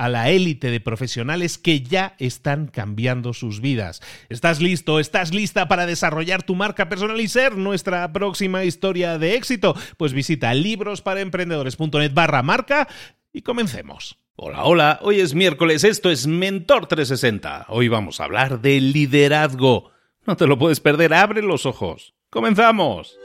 a la élite de profesionales que ya están cambiando sus vidas. ¿Estás listo? ¿Estás lista para desarrollar tu marca personal y ser nuestra próxima historia de éxito? Pues visita librosparaemprendedores.net barra marca y comencemos. Hola, hola, hoy es miércoles, esto es Mentor 360. Hoy vamos a hablar de liderazgo. No te lo puedes perder, abre los ojos. ¡Comenzamos!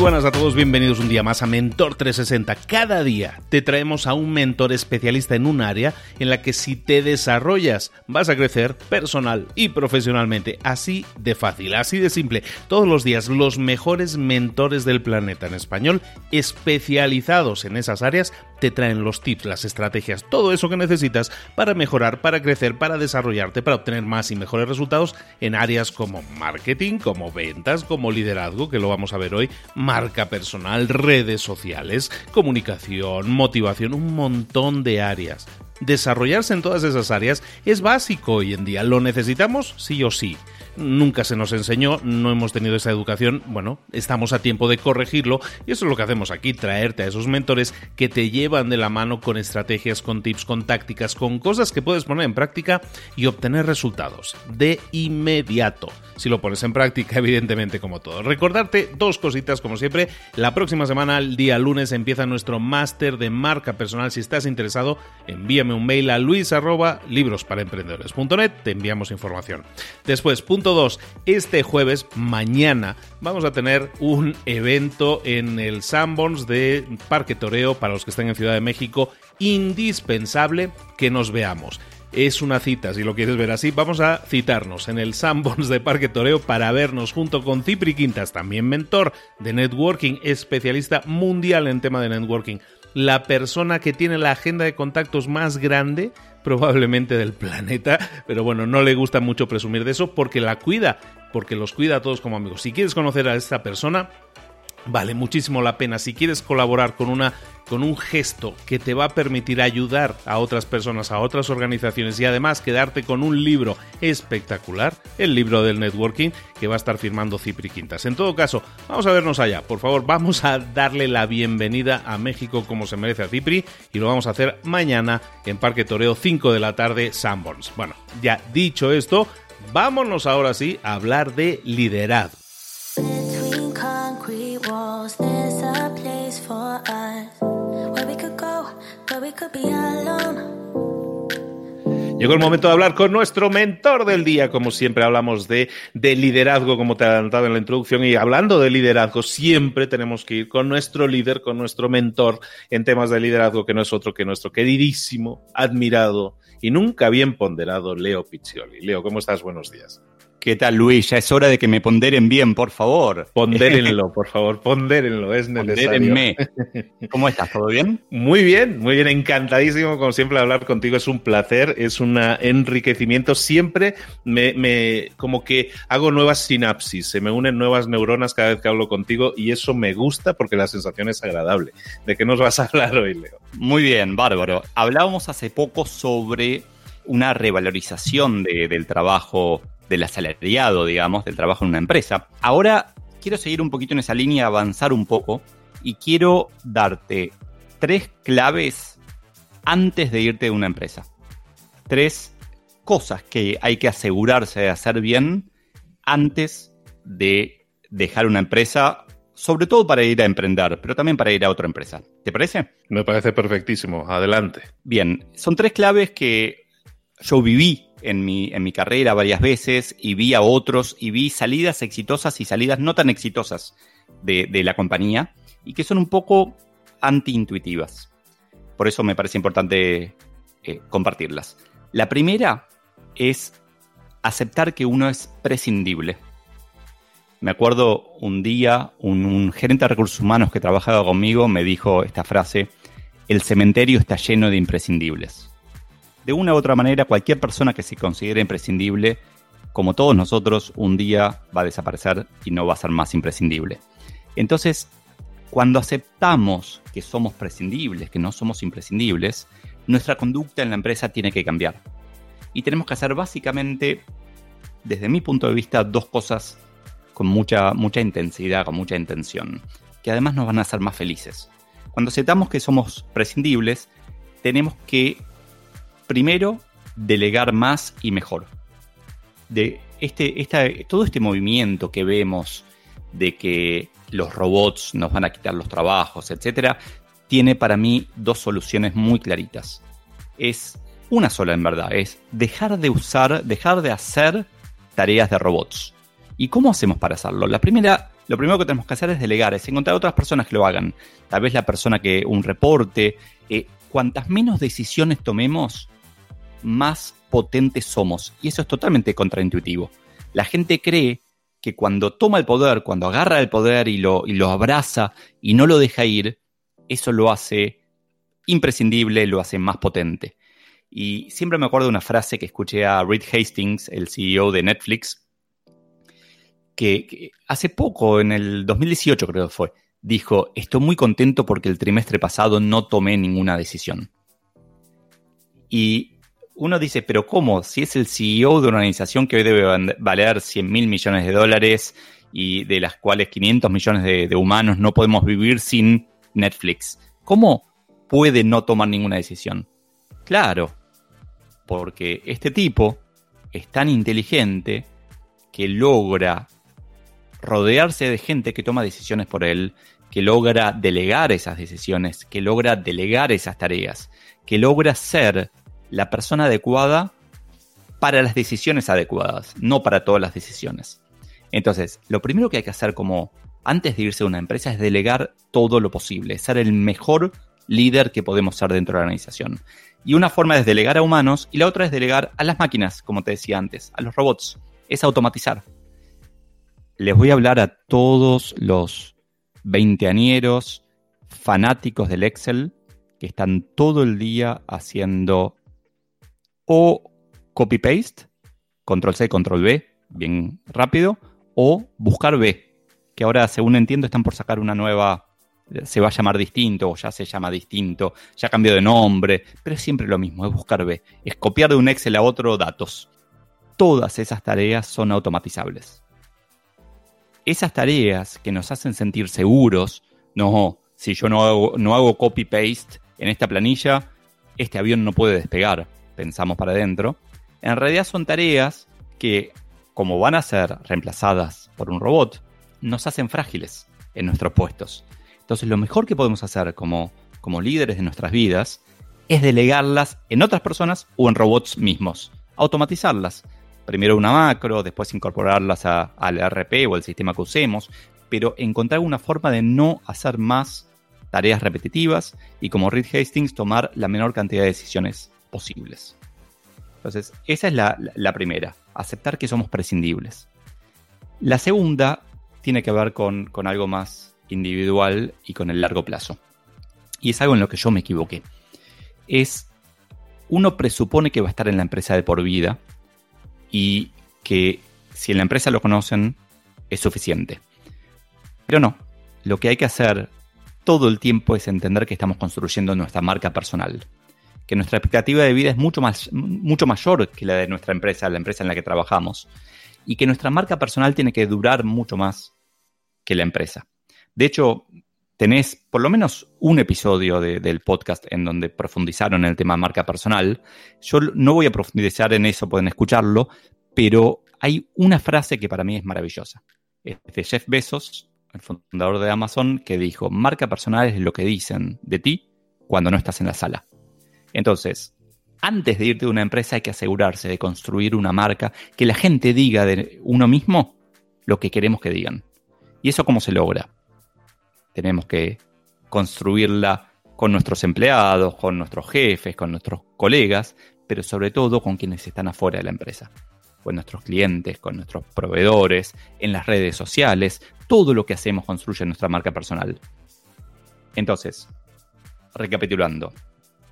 Buenas a todos, bienvenidos un día más a Mentor 360. Cada día te traemos a un mentor especialista en un área en la que si te desarrollas vas a crecer personal y profesionalmente. Así de fácil, así de simple. Todos los días los mejores mentores del planeta en español especializados en esas áreas te traen los tips, las estrategias, todo eso que necesitas para mejorar, para crecer, para desarrollarte, para obtener más y mejores resultados en áreas como marketing, como ventas, como liderazgo, que lo vamos a ver hoy, marca personal, redes sociales, comunicación, motivación, un montón de áreas. Desarrollarse en todas esas áreas es básico hoy en día, lo necesitamos sí o sí nunca se nos enseñó, no hemos tenido esa educación, bueno, estamos a tiempo de corregirlo y eso es lo que hacemos aquí, traerte a esos mentores que te llevan de la mano con estrategias, con tips, con tácticas, con cosas que puedes poner en práctica y obtener resultados de inmediato. Si lo pones en práctica, evidentemente como todo. Recordarte dos cositas como siempre, la próxima semana, el día lunes, empieza nuestro máster de marca personal. Si estás interesado, envíame un mail a luis te enviamos información. Después, punto 2. Este jueves, mañana, vamos a tener un evento en el Sanborns de Parque Toreo para los que están en Ciudad de México. Indispensable que nos veamos es una cita, si lo quieres ver así. Vamos a citarnos en el Sanborns de Parque Toreo para vernos junto con Cipri Quintas, también mentor de networking, especialista mundial en tema de networking. La persona que tiene la agenda de contactos más grande probablemente del planeta, pero bueno, no le gusta mucho presumir de eso porque la cuida, porque los cuida a todos como amigos. Si quieres conocer a esta persona, vale muchísimo la pena. Si quieres colaborar con una con un gesto que te va a permitir ayudar a otras personas, a otras organizaciones y además quedarte con un libro espectacular, el libro del networking que va a estar firmando Cipri Quintas. En todo caso, vamos a vernos allá. Por favor, vamos a darle la bienvenida a México como se merece a Cipri y lo vamos a hacer mañana en Parque Toreo 5 de la tarde Sanborns. Bueno, ya dicho esto, vámonos ahora sí a hablar de liderazgo. Llegó el momento de hablar con nuestro mentor del día. Como siempre hablamos de, de, liderazgo, como te he adelantado en la introducción. Y hablando de liderazgo, siempre tenemos que ir con nuestro líder, con nuestro mentor en temas de liderazgo, que no es otro que nuestro queridísimo, admirado y nunca bien ponderado Leo Piccioli. Leo, ¿cómo estás? Buenos días. ¿Qué tal, Luis? Ya es hora de que me ponderen bien, por favor. Pondérenlo, por favor, pondérenlo, es necesario. ¿Cómo estás? ¿Todo bien? Muy bien, muy bien, encantadísimo, como siempre, hablar contigo. Es un placer, es un enriquecimiento. Siempre me, me, como que hago nuevas sinapsis, se me unen nuevas neuronas cada vez que hablo contigo y eso me gusta porque la sensación es agradable. ¿De qué nos vas a hablar hoy, Leo? Muy bien, bárbaro. Hablábamos hace poco sobre una revalorización del trabajo del asalariado, digamos, del trabajo en una empresa. Ahora quiero seguir un poquito en esa línea, avanzar un poco y quiero darte tres claves antes de irte de una empresa. Tres cosas que hay que asegurarse de hacer bien antes de dejar una empresa, sobre todo para ir a emprender, pero también para ir a otra empresa. ¿Te parece? Me parece perfectísimo. Adelante. Bien, son tres claves que yo viví en mi, en mi carrera varias veces y vi a otros y vi salidas exitosas y salidas no tan exitosas de, la compañía y que son un poco antiintuitivas. Por eso me parece importante eh, compartirlas. La primera es aceptar que uno es prescindible. Me acuerdo un día, un, gerente de recursos humanos que trabajaba conmigo me dijo esta frase, el cementerio está lleno de imprescindibles de una u otra manera, cualquier persona que se considere imprescindible, como todos nosotros, un día va a desaparecer y no va a ser más imprescindible. Entonces, cuando aceptamos que somos prescindibles, que no somos imprescindibles, nuestra conducta en la empresa tiene que cambiar. Y tenemos que hacer básicamente, desde mi punto de vista, dos cosas con mucha, mucha intensidad, con mucha intención, que además nos van a hacer más felices. Cuando aceptamos que somos prescindibles, tenemos que Primero, delegar más y mejor. De este, todo este movimiento que vemos de que los robots nos van a quitar los trabajos, etcétera, tiene para mí dos soluciones muy claritas. Es una sola en verdad, es dejar de usar, dejar de hacer tareas de robots. ¿Y cómo hacemos para hacerlo? La primera, lo primero que tenemos que hacer es delegar, es encontrar otras personas que lo hagan. Tal vez la persona que un reporte, eh, cuantas menos decisiones tomemos, más potentes somos. Y eso es totalmente contraintuitivo. La gente cree que cuando toma el poder, cuando agarra el poder y lo, y lo abraza y no lo deja ir, eso lo hace imprescindible, lo hace más potente. Y siempre me acuerdo de una frase que escuché a Reed Hastings, el CEO de Netflix, que, que, hace poco, en el 2018 creo que fue, dijo, estoy muy contento porque el trimestre pasado no tomé ninguna decisión. Y uno dice, pero ¿cómo? Si es el CEO de una organización que hoy debe valer 100 mil millones de dólares y de las cuales 500 millones de, humanos no podemos vivir sin Netflix, ¿cómo puede no tomar ninguna decisión? Claro, porque este tipo es tan inteligente que logra rodearse de gente que toma decisiones por él, que logra delegar esas decisiones, que logra delegar esas tareas, que logra ser la persona adecuada para las decisiones adecuadas, no para todas las decisiones. Entonces, lo primero que hay que hacer como antes de irse a una empresa es delegar todo lo posible, ser el mejor líder que podemos ser dentro de la organización. Y una forma es delegar a humanos y la otra es delegar a las máquinas, como te decía antes, a los robots. Es automatizar. Les voy a hablar a todos los veinteañeros fanáticos del Excel que están todo el día haciendo o copy-paste, control C, control V, bien rápido, o buscar B, que ahora, según entiendo, están por sacar una nueva, se va a llamar distinto, o ya se llama distinto, ya cambió de nombre, pero es siempre lo mismo, es buscar B, es copiar de un Excel a otro datos. Todas esas tareas son automatizables. Esas tareas que nos hacen sentir seguros, no, si yo no hago, no hago copy-paste en esta planilla, este avión no puede despegar pensamos para adentro, en realidad son tareas que, como van a ser reemplazadas por un robot, nos hacen frágiles en nuestros puestos. Entonces lo mejor que podemos hacer como, como líderes de nuestras vidas es delegarlas en otras personas o en robots mismos, automatizarlas. Primero una macro, después incorporarlas al RP o al sistema que usemos, pero encontrar una forma de no hacer más tareas repetitivas y como Reed Hastings tomar la menor cantidad de decisiones posibles. Entonces, esa es la, primera, aceptar que somos prescindibles. La segunda tiene que ver con, con algo más individual y con el largo plazo. Y es algo en lo que yo me equivoqué. Es, uno presupone que va a estar en la empresa de por vida y que si en la empresa lo conocen es suficiente. Pero no, lo que hay que hacer todo el tiempo es entender que estamos construyendo nuestra marca personal, que nuestra expectativa de vida es mucho, más, mucho mayor que la de nuestra empresa, la empresa en la que trabajamos, y que nuestra marca personal tiene que durar mucho más que la empresa. De hecho, tenés por lo menos un episodio del podcast en donde profundizaron en el tema marca personal. Yo no voy a profundizar en eso, pueden escucharlo, pero hay una frase que para mí es maravillosa. Es de Jeff Bezos, el fundador de Amazon, que dijo, marca personal es lo que dicen de ti cuando no estás en la sala. Entonces, antes de irte de una empresa hay que asegurarse de construir una marca que la gente diga de uno mismo lo que queremos que digan. ¿Y eso cómo se logra? Tenemos que construirla con nuestros empleados, con nuestros jefes, con nuestros colegas, pero sobre todo con quienes están afuera de la empresa con nuestros clientes, con nuestros proveedores, en las redes sociales. Todo lo que hacemos construye nuestra marca personal. Entonces, recapitulando,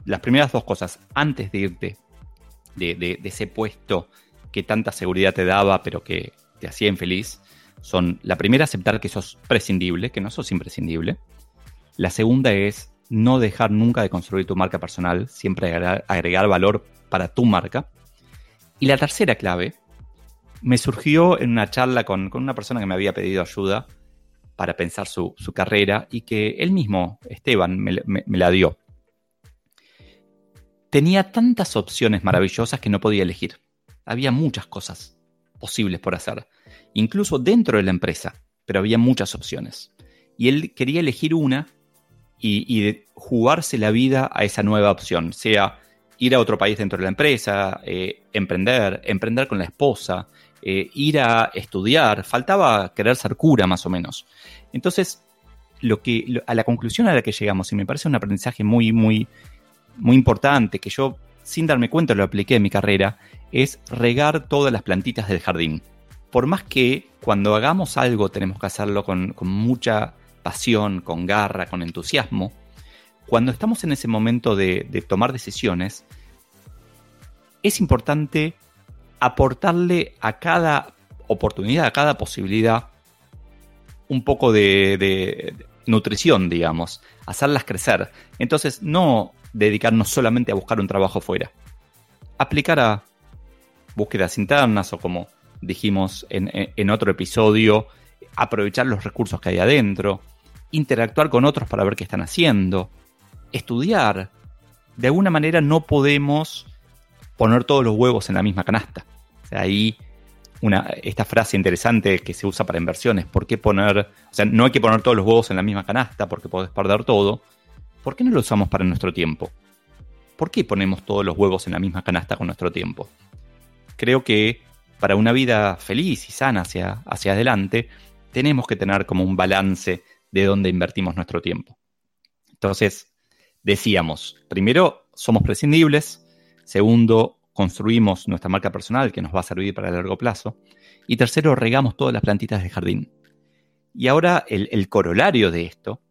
las primeras dos cosas antes de irte de, ese puesto que tanta seguridad te daba, pero que te hacía infeliz, son la primera, aceptar que sos prescindible, que no sos imprescindible. La segunda es no dejar nunca de construir tu marca personal, siempre agregar valor para tu marca. Y la tercera clave me surgió en una charla con, una persona que me había pedido ayuda para pensar su, carrera y que él mismo, Esteban, me, la dio. Tenía tantas opciones maravillosas que no podía elegir. Había muchas cosas posibles por hacer, incluso dentro de la empresa, pero había muchas opciones. Y él quería elegir una y, jugarse la vida a esa nueva opción, sea ir a otro país dentro de la empresa, eh, emprender, emprender con la esposa, eh, ir a estudiar, faltaba querer ser cura más o menos. Entonces, lo que, a la conclusión a la que llegamos, y me parece un aprendizaje muy, muy, muy importante, que yo sin darme cuenta lo apliqué en mi carrera, es regar todas las plantitas del jardín. Por más que cuando hagamos algo tenemos que hacerlo con, mucha pasión, con garra, con entusiasmo, cuando estamos en ese momento de, de tomar decisiones, es importante aportarle a cada oportunidad, a cada posibilidad, un poco de, nutrición, digamos, hacerlas crecer. Entonces, no dedicarnos solamente a buscar un trabajo fuera. Aplicar a búsquedas internas o como dijimos en, en, otro episodio, aprovechar los recursos que hay adentro, interactuar con otros para ver qué están haciendo, estudiar. De alguna manera no podemos poner todos los huevos en la misma canasta. ahí esta frase interesante que se usa para inversiones, ¿por qué poner, o sea, no hay que poner todos los huevos en la misma canasta porque podés perder todo? ¿Por qué no lo usamos para nuestro tiempo? ¿Por qué ponemos todos los huevos en la misma canasta con nuestro tiempo? Creo que para una vida feliz y sana hacia, hacia adelante, tenemos que tener como un balance de dónde invertimos nuestro tiempo. Entonces, decíamos, primero, somos prescindibles, Segundo, construimos nuestra marca personal que nos va a servir para el largo plazo. Y tercero, regamos todas las plantitas del jardín. Y ahora el, corolario de esto,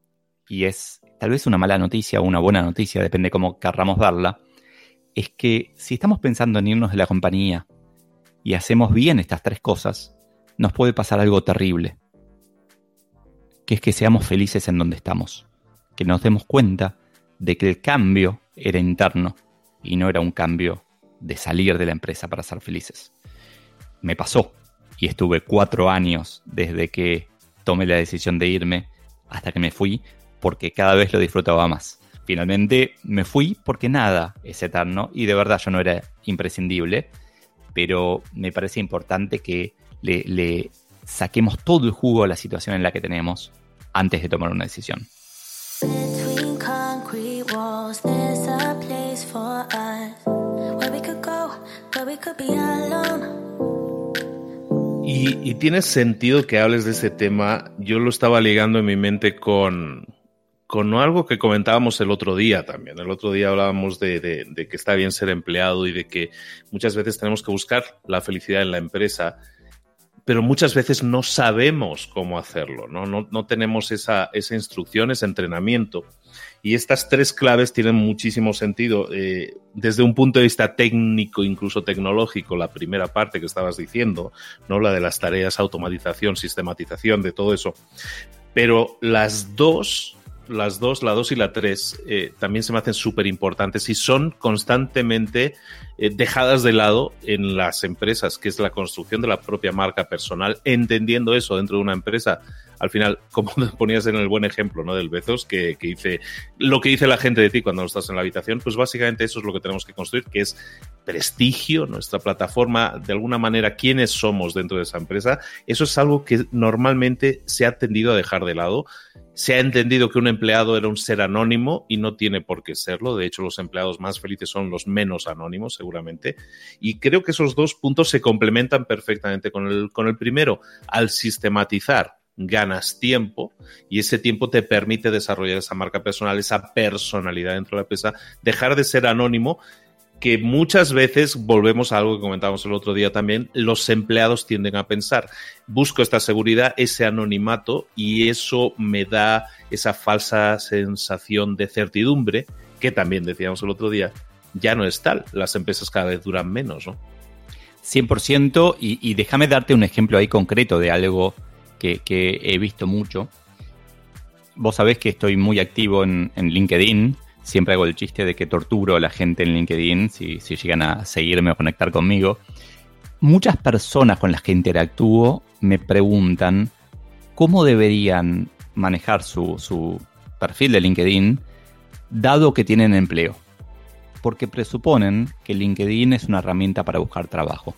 y es tal vez una mala noticia o una buena noticia, depende cómo querramos darla, es que si estamos pensando en irnos de la compañía y hacemos bien estas tres cosas, nos puede pasar algo terrible, que es que seamos felices en donde estamos, que nos demos cuenta de que el cambio era interno y no era un cambio de salir de la empresa para ser felices. Me pasó y estuve cuatro años desde que tomé la decisión de irme hasta que me fui porque cada vez lo disfrutaba más. Finalmente me fui porque nada es eterno y de verdad yo no era imprescindible, pero me parece importante que le, saquemos todo el jugo a la situación en la que tenemos antes de tomar una decisión. Y, tiene sentido que hables de ese tema. Yo lo estaba ligando en mi mente con, con algo que comentábamos el otro día también. El otro día hablábamos de, que está bien ser empleado y de que muchas veces tenemos que buscar la felicidad en la empresa, pero muchas veces no sabemos cómo hacerlo, no, no, tenemos esa, esa instrucción, ese entrenamiento. Y estas tres claves tienen muchísimo sentido eh, desde un punto de vista técnico, incluso tecnológico, la primera parte que estabas diciendo, ¿no? La de las tareas, automatización, sistematización, de todo eso. Pero las dos las dos, la dos y la tres, eh, también se me hacen súper importantes y son constantemente eh, dejadas de lado en las empresas, que es la construcción de la propia marca personal, entendiendo eso dentro de una empresa. Al final, como ponías en el buen ejemplo ¿no? del Bezos, que, que dice lo que dice la gente de ti cuando estás en la habitación, pues básicamente eso es lo que tenemos que construir, que es prestigio, nuestra plataforma, de alguna manera, quiénes somos dentro de esa empresa. Eso es algo que normalmente se ha tendido a dejar de lado se ha entendido que un empleado era un ser anónimo y no tiene por qué serlo. De hecho, los empleados más felices son los menos anónimos, seguramente. Y creo que esos dos puntos se complementan perfectamente con el, con el primero. Al sistematizar, ganas tiempo y ese tiempo te permite desarrollar esa marca personal, esa personalidad dentro de la empresa, dejar de ser anónimo que muchas veces volvemos a algo que comentábamos el otro día también, los empleados tienden a pensar, busco esta seguridad, ese anonimato y eso me da esa falsa sensación de certidumbre que también decíamos el otro día, ya no es tal, las empresas cada vez duran menos, ¿no? 100% y, déjame darte un ejemplo ahí concreto de algo que, he visto mucho. Vos sabés que estoy muy activo en LinkedIn Siempre hago el chiste de que torturo a la gente en LinkedIn si, llegan a seguirme o conectar conmigo. Muchas personas con las que interactúo me preguntan cómo deberían manejar su, su perfil de LinkedIn dado que tienen empleo. Porque presuponen que LinkedIn es una herramienta para buscar trabajo.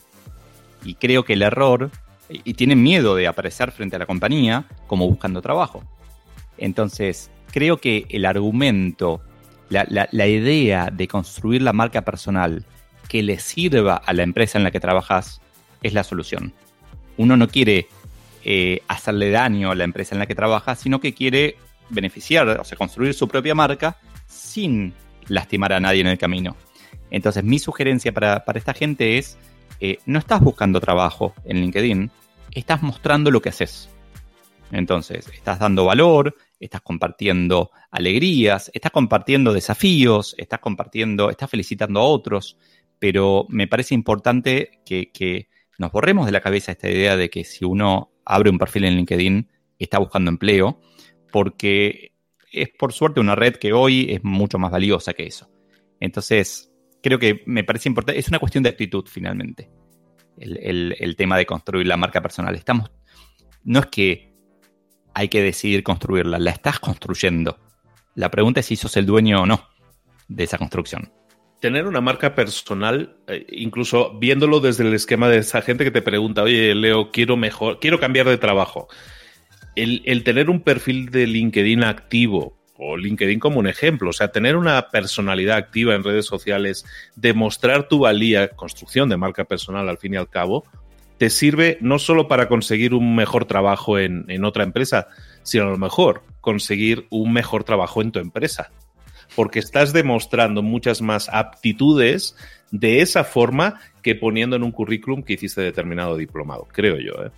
Y creo que el error, y tienen miedo de aparecer frente a la compañía como buscando trabajo. Entonces, creo que el argumento la, idea de construir la marca personal que le sirva a la empresa en la que trabajas es la solución. Uno no quiere eh, hacerle daño a la empresa en la que trabaja, sino que quiere beneficiar, o sea, construir su propia marca sin lastimar a nadie en el camino. Entonces, mi sugerencia para, esta gente es, eh, no estás buscando trabajo en LinkedIn, estás mostrando lo que haces. Entonces, estás dando valor, estás compartiendo alegrías, estás compartiendo desafíos, estás compartiendo, estás felicitando a otros, pero me parece importante que, nos borremos de la cabeza esta idea de que si uno abre un perfil en LinkedIn está buscando empleo, porque es por suerte una red que hoy es mucho más valiosa que eso. Entonces, creo que me parece importante, es una cuestión de actitud finalmente, el, el tema de construir la marca personal. Estamos, no es que hay que decidir construirla. La estás construyendo. La pregunta es si sos el dueño o no de esa construcción. Tener una marca personal, eh, incluso viéndolo desde el esquema de esa gente que te pregunta, oye, Leo, quiero mejor, quiero cambiar de trabajo. El, el tener un perfil de LinkedIn activo, o LinkedIn como un ejemplo, o sea, tener una personalidad activa en redes sociales, demostrar tu valía, construcción de marca personal al fin y al cabo, te sirve no solo para conseguir un mejor trabajo en, otra empresa, sino a lo mejor conseguir un mejor trabajo en tu empresa. Porque estás demostrando muchas más aptitudes de esa forma que poniendo en un currículum que hiciste determinado diplomado, creo yo. ¿eh?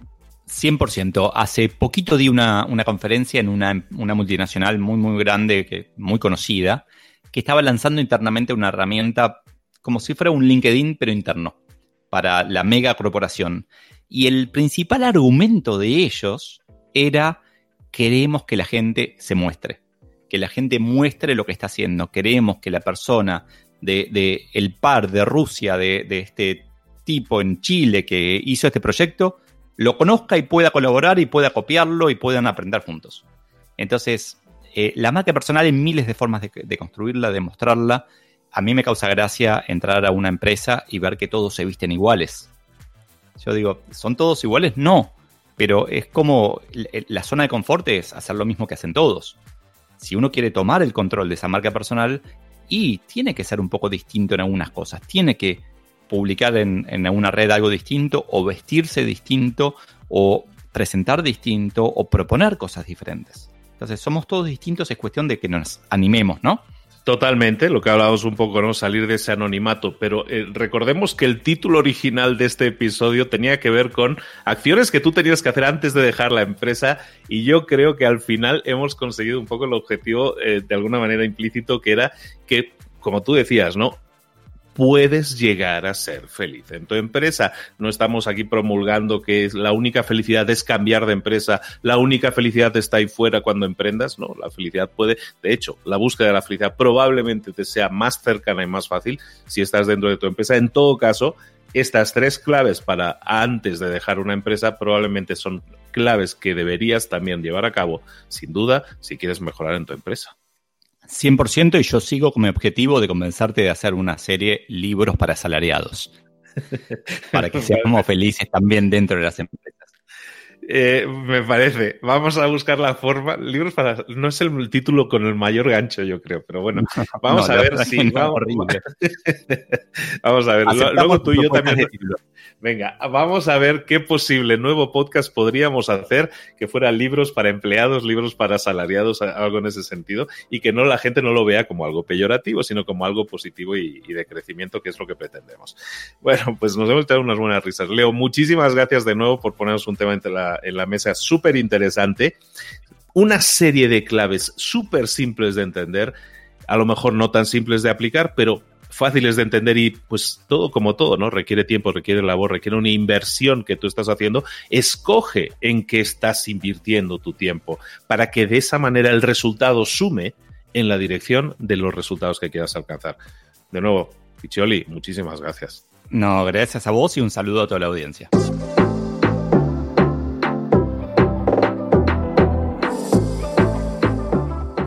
100%. Hace poquito di una, conferencia en una, una, multinacional muy, muy grande, que, muy conocida, que estaba lanzando internamente una herramienta como si fuera un LinkedIn, pero interno para la mega corporación. Y el principal argumento de ellos era queremos que la gente se muestre, que la gente muestre lo que está haciendo, queremos que la persona de, el par de Rusia, de, este tipo en Chile que hizo este proyecto, lo conozca y pueda colaborar y pueda copiarlo y puedan aprender juntos. Entonces, eh, la marca personal hay miles de formas de, de construirla, de mostrarla a mí me causa gracia entrar a una empresa y ver que todos se visten iguales. Yo digo, ¿son todos iguales? No, pero es como la zona de confort es hacer lo mismo que hacen todos. Si uno quiere tomar el control de esa marca personal, y tiene que ser un poco distinto en algunas cosas, tiene que publicar en, en una red algo distinto, o vestirse distinto, o presentar distinto, o proponer cosas diferentes. Entonces, somos todos distintos, es cuestión de que nos animemos, ¿no? Totalmente, lo que hablábamos un poco, ¿no? Salir de ese anonimato. Pero eh, recordemos que el título original de este episodio tenía que ver con acciones que tú tenías que hacer antes de dejar la empresa. Y yo creo que al final hemos conseguido un poco el objetivo eh, de alguna manera implícito, que era que, como tú decías, ¿no? Puedes llegar a ser feliz en tu empresa. No estamos aquí promulgando que la única felicidad es cambiar de empresa, la única felicidad está ahí fuera cuando emprendas. No, la felicidad puede, de hecho, la búsqueda de la felicidad probablemente te sea más cercana y más fácil si estás dentro de tu empresa. En todo caso, estas tres claves para antes de dejar una empresa probablemente son claves que deberías también llevar a cabo, sin duda, si quieres mejorar en tu empresa. 100% y yo sigo con mi objetivo de convencerte de hacer una serie libros para asalariados. para que seamos felices también dentro de las empresas. Eh, me parece. Vamos a buscar la forma. Libros para. No es el título con el mayor gancho, yo creo, pero bueno, vamos a ver si. Vamos, vamos, a ver. Luego tú y yo también. Venga, vamos a ver qué posible nuevo podcast podríamos hacer que fuera libros para empleados, libros para asalariados, algo en ese sentido, y que no la gente no lo vea como algo peyorativo, sino como algo positivo y, de crecimiento, que es lo que pretendemos. Bueno, pues nos hemos echado unas buenas risas. Leo, muchísimas gracias de nuevo por ponernos un tema en la, en la mesa súper interesante. Una serie de claves súper simples de entender, a lo mejor no tan simples de aplicar, pero fáciles de entender y pues todo como todo, ¿no? Requiere tiempo, requiere labor, requiere una inversión que tú estás haciendo. Escoge en qué estás invirtiendo tu tiempo para que de esa manera el resultado sume en la dirección de los resultados que quieras alcanzar. De nuevo, Pichioli, muchísimas gracias. No, gracias a vos y un saludo a toda la audiencia.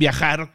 viajar